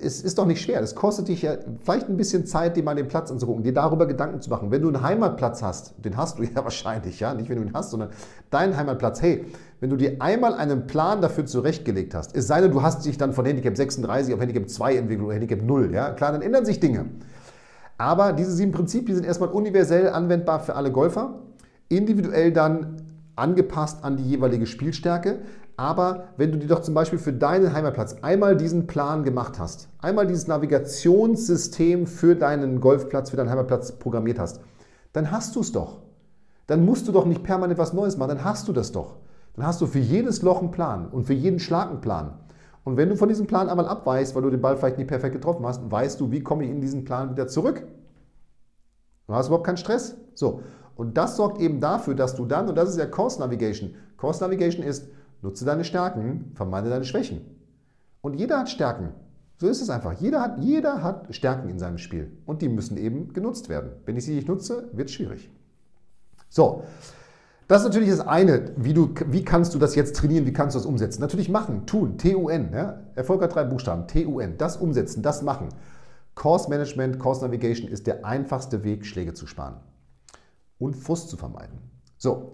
es ist doch nicht schwer. Es kostet dich ja vielleicht ein bisschen Zeit, dir mal den Platz anzugucken, dir darüber Gedanken zu machen. Wenn du einen Heimatplatz hast, den hast du ja wahrscheinlich, ja, nicht wenn du ihn hast, sondern deinen Heimatplatz. Hey, wenn du dir einmal einen Plan dafür zurechtgelegt hast, es sei denn, du hast dich dann von Handicap 36 auf Handicap 2 entwickelt oder Handicap 0, ja, klar, dann ändern sich Dinge. Aber diese sieben Prinzipien sind erstmal universell anwendbar für alle Golfer, individuell dann angepasst an die jeweilige Spielstärke. Aber wenn du dir doch zum Beispiel für deinen Heimatplatz einmal diesen Plan gemacht hast, einmal dieses Navigationssystem für deinen Golfplatz, für deinen Heimatplatz programmiert hast, dann hast du es doch. Dann musst du doch nicht permanent was Neues machen, dann hast du das doch. Dann hast du für jedes Loch einen Plan und für jeden Schlag einen Plan. Und wenn du von diesem Plan einmal abweichst, weil du den Ball vielleicht nicht perfekt getroffen hast, weißt du, wie komme ich in diesen Plan wieder zurück. Du hast überhaupt keinen Stress. So. Und das sorgt eben dafür, dass du dann, und das ist ja Course Navigation. Course Navigation ist, Nutze deine Stärken, vermeide deine Schwächen. Und jeder hat Stärken. So ist es einfach. Jeder hat, jeder hat Stärken in seinem Spiel. Und die müssen eben genutzt werden. Wenn ich sie nicht nutze, wird es schwierig. So, das ist natürlich das eine. Wie, du, wie kannst du das jetzt trainieren? Wie kannst du das umsetzen? Natürlich machen, tun, T-U-N. Ja? Erfolg hat drei Buchstaben. T-U-N. Das umsetzen, das machen. Course Management, Course Navigation ist der einfachste Weg, Schläge zu sparen und Frust zu vermeiden. So,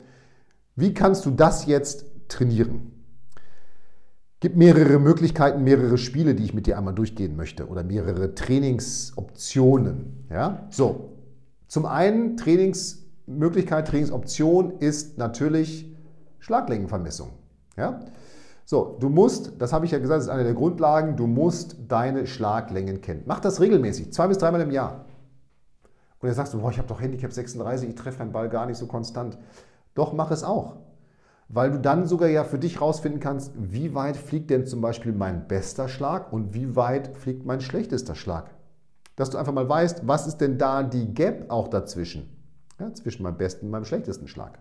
wie kannst du das jetzt trainieren. Gibt mehrere Möglichkeiten, mehrere Spiele, die ich mit dir einmal durchgehen möchte oder mehrere Trainingsoptionen. Ja? So, zum einen Trainingsmöglichkeit, Trainingsoption ist natürlich Schlaglängenvermessung. Ja? So, du musst, das habe ich ja gesagt, das ist eine der Grundlagen, du musst deine Schlaglängen kennen. Mach das regelmäßig, zwei bis dreimal im Jahr. Und jetzt sagst du, boah, ich habe doch Handicap 36, ich treffe meinen Ball gar nicht so konstant. Doch, mach es auch weil du dann sogar ja für dich rausfinden kannst, wie weit fliegt denn zum Beispiel mein bester Schlag und wie weit fliegt mein schlechtester Schlag. Dass du einfach mal weißt, was ist denn da die Gap auch dazwischen, ja, zwischen meinem besten und meinem schlechtesten Schlag.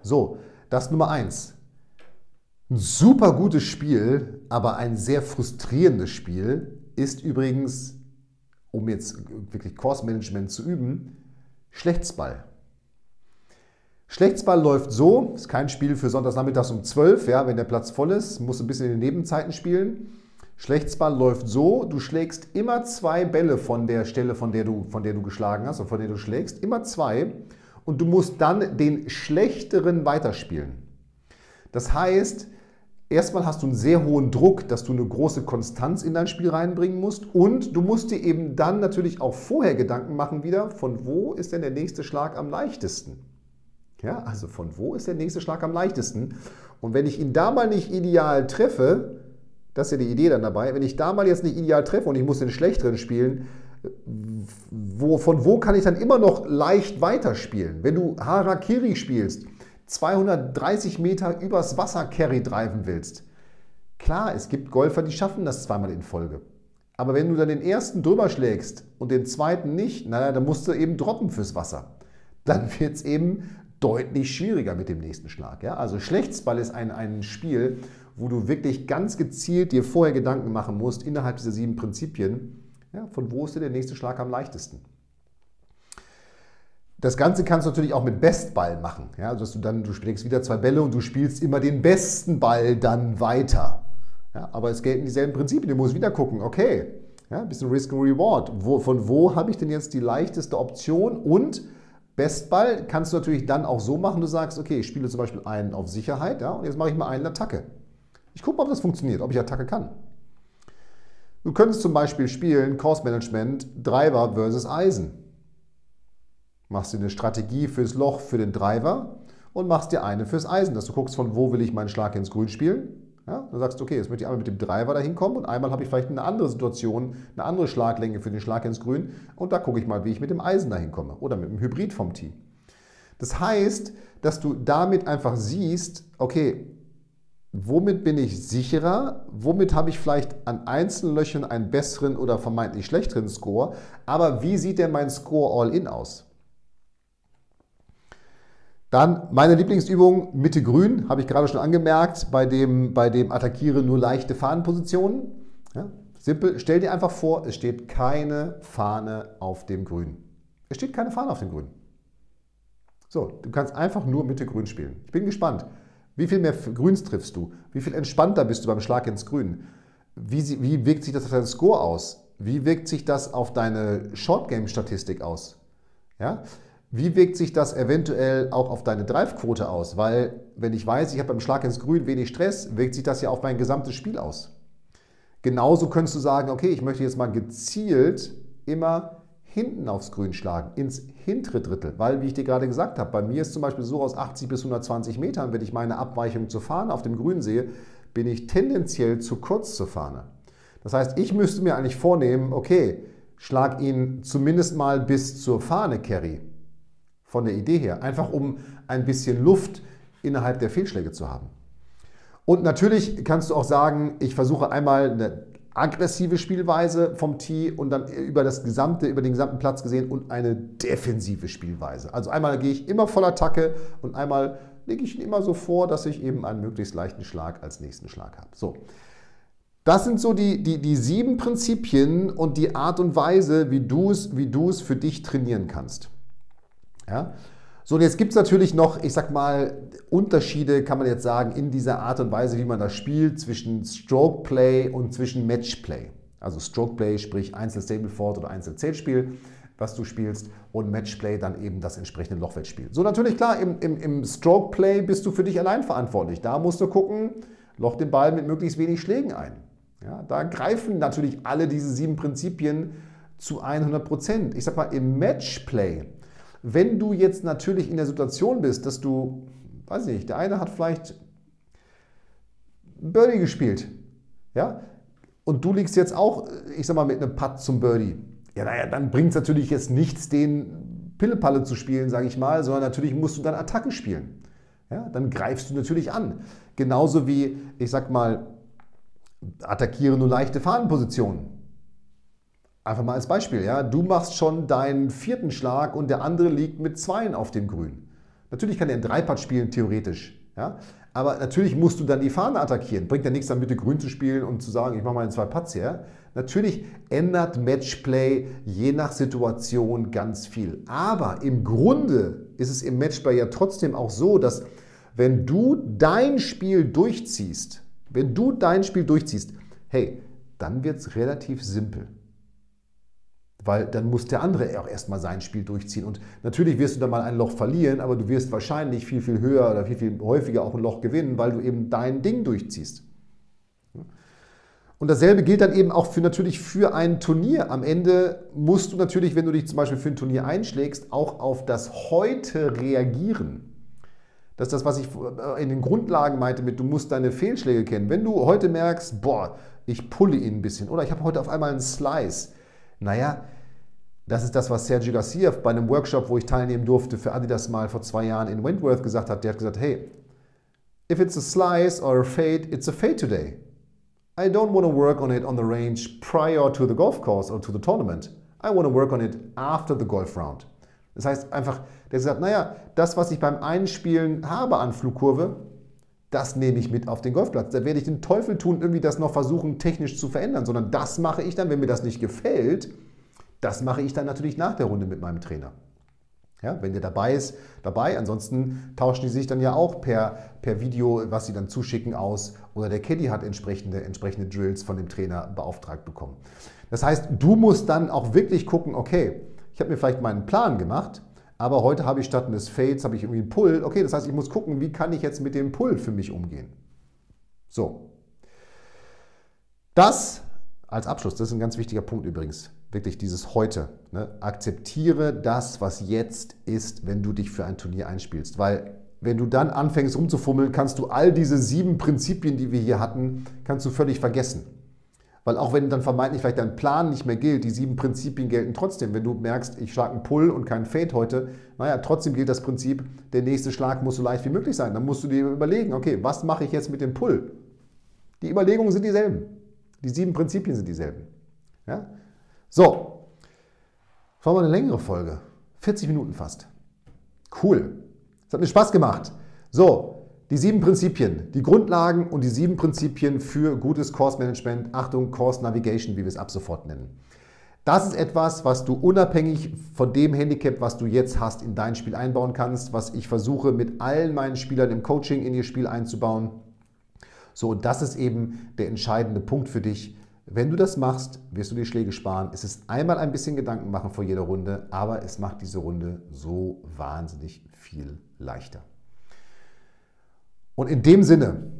So, das Nummer eins. Ein super gutes Spiel, aber ein sehr frustrierendes Spiel ist übrigens, um jetzt wirklich Course Management zu üben, Schlechtsball. Schlechtsball läuft so, ist kein Spiel für Sonntagsnachmittags um 12, ja, wenn der Platz voll ist, musst du ein bisschen in den Nebenzeiten spielen. Schlechtsball läuft so, du schlägst immer zwei Bälle von der Stelle, von der du, von der du geschlagen hast und von der du schlägst, immer zwei und du musst dann den schlechteren weiterspielen. Das heißt, erstmal hast du einen sehr hohen Druck, dass du eine große Konstanz in dein Spiel reinbringen musst und du musst dir eben dann natürlich auch vorher Gedanken machen wieder, von wo ist denn der nächste Schlag am leichtesten. Ja, also von wo ist der nächste Schlag am leichtesten? Und wenn ich ihn da mal nicht ideal treffe, das ist ja die Idee dann dabei, wenn ich da mal jetzt nicht ideal treffe und ich muss den schlechteren spielen, wo, von wo kann ich dann immer noch leicht weiterspielen? Wenn du Harakiri spielst, 230 Meter übers Wasser Carry driven willst, klar, es gibt Golfer, die schaffen das zweimal in Folge. Aber wenn du dann den ersten drüber schlägst und den zweiten nicht, naja, dann musst du eben droppen fürs Wasser. Dann wird es eben deutlich schwieriger mit dem nächsten Schlag. Ja? Also Schlechtsball ist ein, ein Spiel, wo du wirklich ganz gezielt dir vorher Gedanken machen musst, innerhalb dieser sieben Prinzipien, ja, von wo ist dir der nächste Schlag am leichtesten. Das Ganze kannst du natürlich auch mit Bestball machen. Ja? Also dass du dann, du schlägst wieder zwei Bälle und du spielst immer den besten Ball dann weiter. Ja? Aber es gelten dieselben Prinzipien. Du musst wieder gucken, okay, ja, ein bisschen Risk and Reward. Wo, von wo habe ich denn jetzt die leichteste Option und Bestball kannst du natürlich dann auch so machen, du sagst, okay, ich spiele zum Beispiel einen auf Sicherheit ja, und jetzt mache ich mal einen Attacke. Ich gucke mal, ob das funktioniert, ob ich Attacke kann. Du könntest zum Beispiel spielen Course Management Driver versus Eisen. Machst dir eine Strategie fürs Loch für den Driver und machst dir eine fürs Eisen, dass du guckst, von wo will ich meinen Schlag ins Grün spielen ja, du sagst, okay, jetzt möchte ich einmal mit dem Driver dahin kommen und einmal habe ich vielleicht eine andere Situation, eine andere Schlaglänge für den Schlag ins Grün und da gucke ich mal, wie ich mit dem Eisen dahin komme oder mit dem Hybrid vom Tee. Das heißt, dass du damit einfach siehst, okay, womit bin ich sicherer, womit habe ich vielleicht an einzelnen Löchern einen besseren oder vermeintlich schlechteren Score, aber wie sieht denn mein Score All-In aus? Dann meine Lieblingsübung Mitte Grün, habe ich gerade schon angemerkt, bei dem, bei dem Attackiere nur leichte Fahnenpositionen. Ja, simpel, stell dir einfach vor, es steht keine Fahne auf dem Grün. Es steht keine Fahne auf dem Grün. So, du kannst einfach nur Mitte Grün spielen. Ich bin gespannt. Wie viel mehr Grüns triffst du? Wie viel entspannter bist du beim Schlag ins Grün? Wie, wie wirkt sich das auf deinen Score aus? Wie wirkt sich das auf deine Short-Game-Statistik aus? Ja? Wie wirkt sich das eventuell auch auf deine Drive-Quote aus? Weil, wenn ich weiß, ich habe beim Schlag ins Grün wenig Stress, wirkt sich das ja auf mein gesamtes Spiel aus. Genauso könntest du sagen, okay, ich möchte jetzt mal gezielt immer hinten aufs Grün schlagen, ins hintere Drittel. Weil, wie ich dir gerade gesagt habe, bei mir ist zum Beispiel so aus 80 bis 120 Metern, wenn ich meine Abweichung zur Fahne auf dem Grün sehe, bin ich tendenziell zu kurz zur Fahne. Das heißt, ich müsste mir eigentlich vornehmen, okay, schlag ihn zumindest mal bis zur Fahne Carry. Von der Idee her. Einfach um ein bisschen Luft innerhalb der Fehlschläge zu haben. Und natürlich kannst du auch sagen, ich versuche einmal eine aggressive Spielweise vom Tee und dann über das gesamte, über den gesamten Platz gesehen und eine defensive Spielweise. Also einmal gehe ich immer voller Attacke und einmal lege ich ihn immer so vor, dass ich eben einen möglichst leichten Schlag als nächsten Schlag habe. So. Das sind so die, die, die sieben Prinzipien und die Art und Weise, wie du es, wie du es für dich trainieren kannst. Ja? So, und jetzt gibt es natürlich noch, ich sag mal, Unterschiede, kann man jetzt sagen, in dieser Art und Weise, wie man das spielt, zwischen Stroke Play und zwischen Match Play. Also Stroke Play, sprich Einzel-Stableford oder Einzel-Zeltspiel, was du spielst, und Match Play dann eben das entsprechende Lochwettspiel. So, natürlich klar, im, im, im Stroke Play bist du für dich allein verantwortlich. Da musst du gucken, loch den Ball mit möglichst wenig Schlägen ein. Ja, da greifen natürlich alle diese sieben Prinzipien zu 100 Prozent. Ich sag mal, im Matchplay wenn du jetzt natürlich in der Situation bist, dass du, weiß ich nicht, der eine hat vielleicht Birdie gespielt, ja, und du liegst jetzt auch, ich sag mal, mit einem Putt zum Birdie. Ja, naja, dann bringt es natürlich jetzt nichts, den Pillepalle zu spielen, sage ich mal, sondern natürlich musst du dann Attacke spielen. Ja, dann greifst du natürlich an. Genauso wie, ich sag mal, attackiere nur leichte Fahnenpositionen. Einfach mal als Beispiel, ja. Du machst schon deinen vierten Schlag und der andere liegt mit Zweien auf dem Grün. Natürlich kann er einen Dreipad spielen, theoretisch. Ja? Aber natürlich musst du dann die Fahne attackieren. Bringt ja nichts dann Mitte grün zu spielen und zu sagen, ich mache mal zwei Putts her. Natürlich ändert Matchplay je nach Situation ganz viel. Aber im Grunde ist es im Matchplay ja trotzdem auch so, dass wenn du dein Spiel durchziehst, wenn du dein Spiel durchziehst, hey, dann wird es relativ simpel weil dann muss der andere auch erstmal sein Spiel durchziehen. Und natürlich wirst du dann mal ein Loch verlieren, aber du wirst wahrscheinlich viel, viel höher oder viel, viel häufiger auch ein Loch gewinnen, weil du eben dein Ding durchziehst. Und dasselbe gilt dann eben auch für natürlich für ein Turnier. Am Ende musst du natürlich, wenn du dich zum Beispiel für ein Turnier einschlägst, auch auf das Heute reagieren. Das ist das, was ich in den Grundlagen meinte mit, du musst deine Fehlschläge kennen. Wenn du heute merkst, boah, ich pulle ihn ein bisschen oder ich habe heute auf einmal einen Slice, naja, das ist das, was Sergio Garcia bei einem Workshop, wo ich teilnehmen durfte, für Adidas mal vor zwei Jahren in Wentworth gesagt hat. Der hat gesagt, hey, if it's a slice or a fade, it's a fade today. I don't want to work on it on the range prior to the golf course or to the tournament. I want to work on it after the golf round. Das heißt einfach, der sagt, naja, das, was ich beim Einspielen habe an Flugkurve, das nehme ich mit auf den Golfplatz. Da werde ich den Teufel tun, irgendwie das noch versuchen, technisch zu verändern, sondern das mache ich dann, wenn mir das nicht gefällt, das mache ich dann natürlich nach der Runde mit meinem Trainer. Ja, wenn der dabei ist, dabei. Ansonsten tauschen die sich dann ja auch per, per Video, was sie dann zuschicken, aus. Oder der Caddy hat entsprechende, entsprechende Drills von dem Trainer beauftragt bekommen. Das heißt, du musst dann auch wirklich gucken, okay, ich habe mir vielleicht meinen Plan gemacht, aber heute habe ich statt eines Fades habe ich irgendwie einen Pull. Okay, das heißt, ich muss gucken, wie kann ich jetzt mit dem Pull für mich umgehen. So. Das als Abschluss, das ist ein ganz wichtiger Punkt übrigens wirklich dieses Heute. Ne? Akzeptiere das, was jetzt ist, wenn du dich für ein Turnier einspielst. Weil wenn du dann anfängst rumzufummeln, kannst du all diese sieben Prinzipien, die wir hier hatten, kannst du völlig vergessen. Weil auch wenn dann vermeintlich vielleicht dein Plan nicht mehr gilt, die sieben Prinzipien gelten trotzdem. Wenn du merkst, ich schlage einen Pull und keinen Fade heute, naja, trotzdem gilt das Prinzip, der nächste Schlag muss so leicht wie möglich sein. Dann musst du dir überlegen, okay, was mache ich jetzt mit dem Pull? Die Überlegungen sind dieselben. Die sieben Prinzipien sind dieselben. Ja? So, das war mal eine längere Folge. 40 Minuten fast. Cool. Es hat mir Spaß gemacht. So, die sieben Prinzipien, die Grundlagen und die sieben Prinzipien für gutes Course Management, Achtung, Course Navigation, wie wir es ab sofort nennen. Das ist etwas, was du unabhängig von dem Handicap, was du jetzt hast, in dein Spiel einbauen kannst, was ich versuche mit allen meinen Spielern im Coaching in ihr Spiel einzubauen. So, und das ist eben der entscheidende Punkt für dich. Wenn du das machst, wirst du die Schläge sparen. Es ist einmal ein bisschen Gedanken machen vor jeder Runde, aber es macht diese Runde so wahnsinnig viel leichter. Und in dem Sinne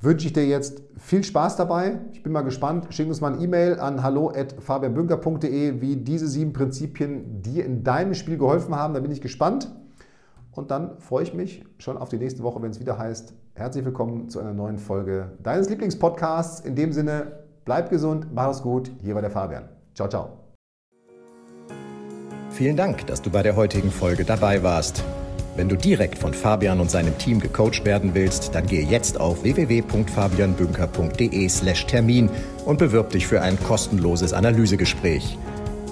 wünsche ich dir jetzt viel Spaß dabei. Ich bin mal gespannt. Schick uns mal ein E-Mail an hallo.fabianbünker.de, wie diese sieben Prinzipien dir in deinem Spiel geholfen haben. Da bin ich gespannt. Und dann freue ich mich schon auf die nächste Woche, wenn es wieder heißt, herzlich willkommen zu einer neuen Folge deines Lieblingspodcasts. In dem Sinne, bleib gesund, mach es gut. Hier war der Fabian. Ciao, ciao.
Vielen Dank, dass du bei der heutigen Folge dabei warst. Wenn du direkt von Fabian und seinem Team gecoacht werden willst, dann gehe jetzt auf www.fabianbünker.de/termin und bewirb dich für ein kostenloses Analysegespräch.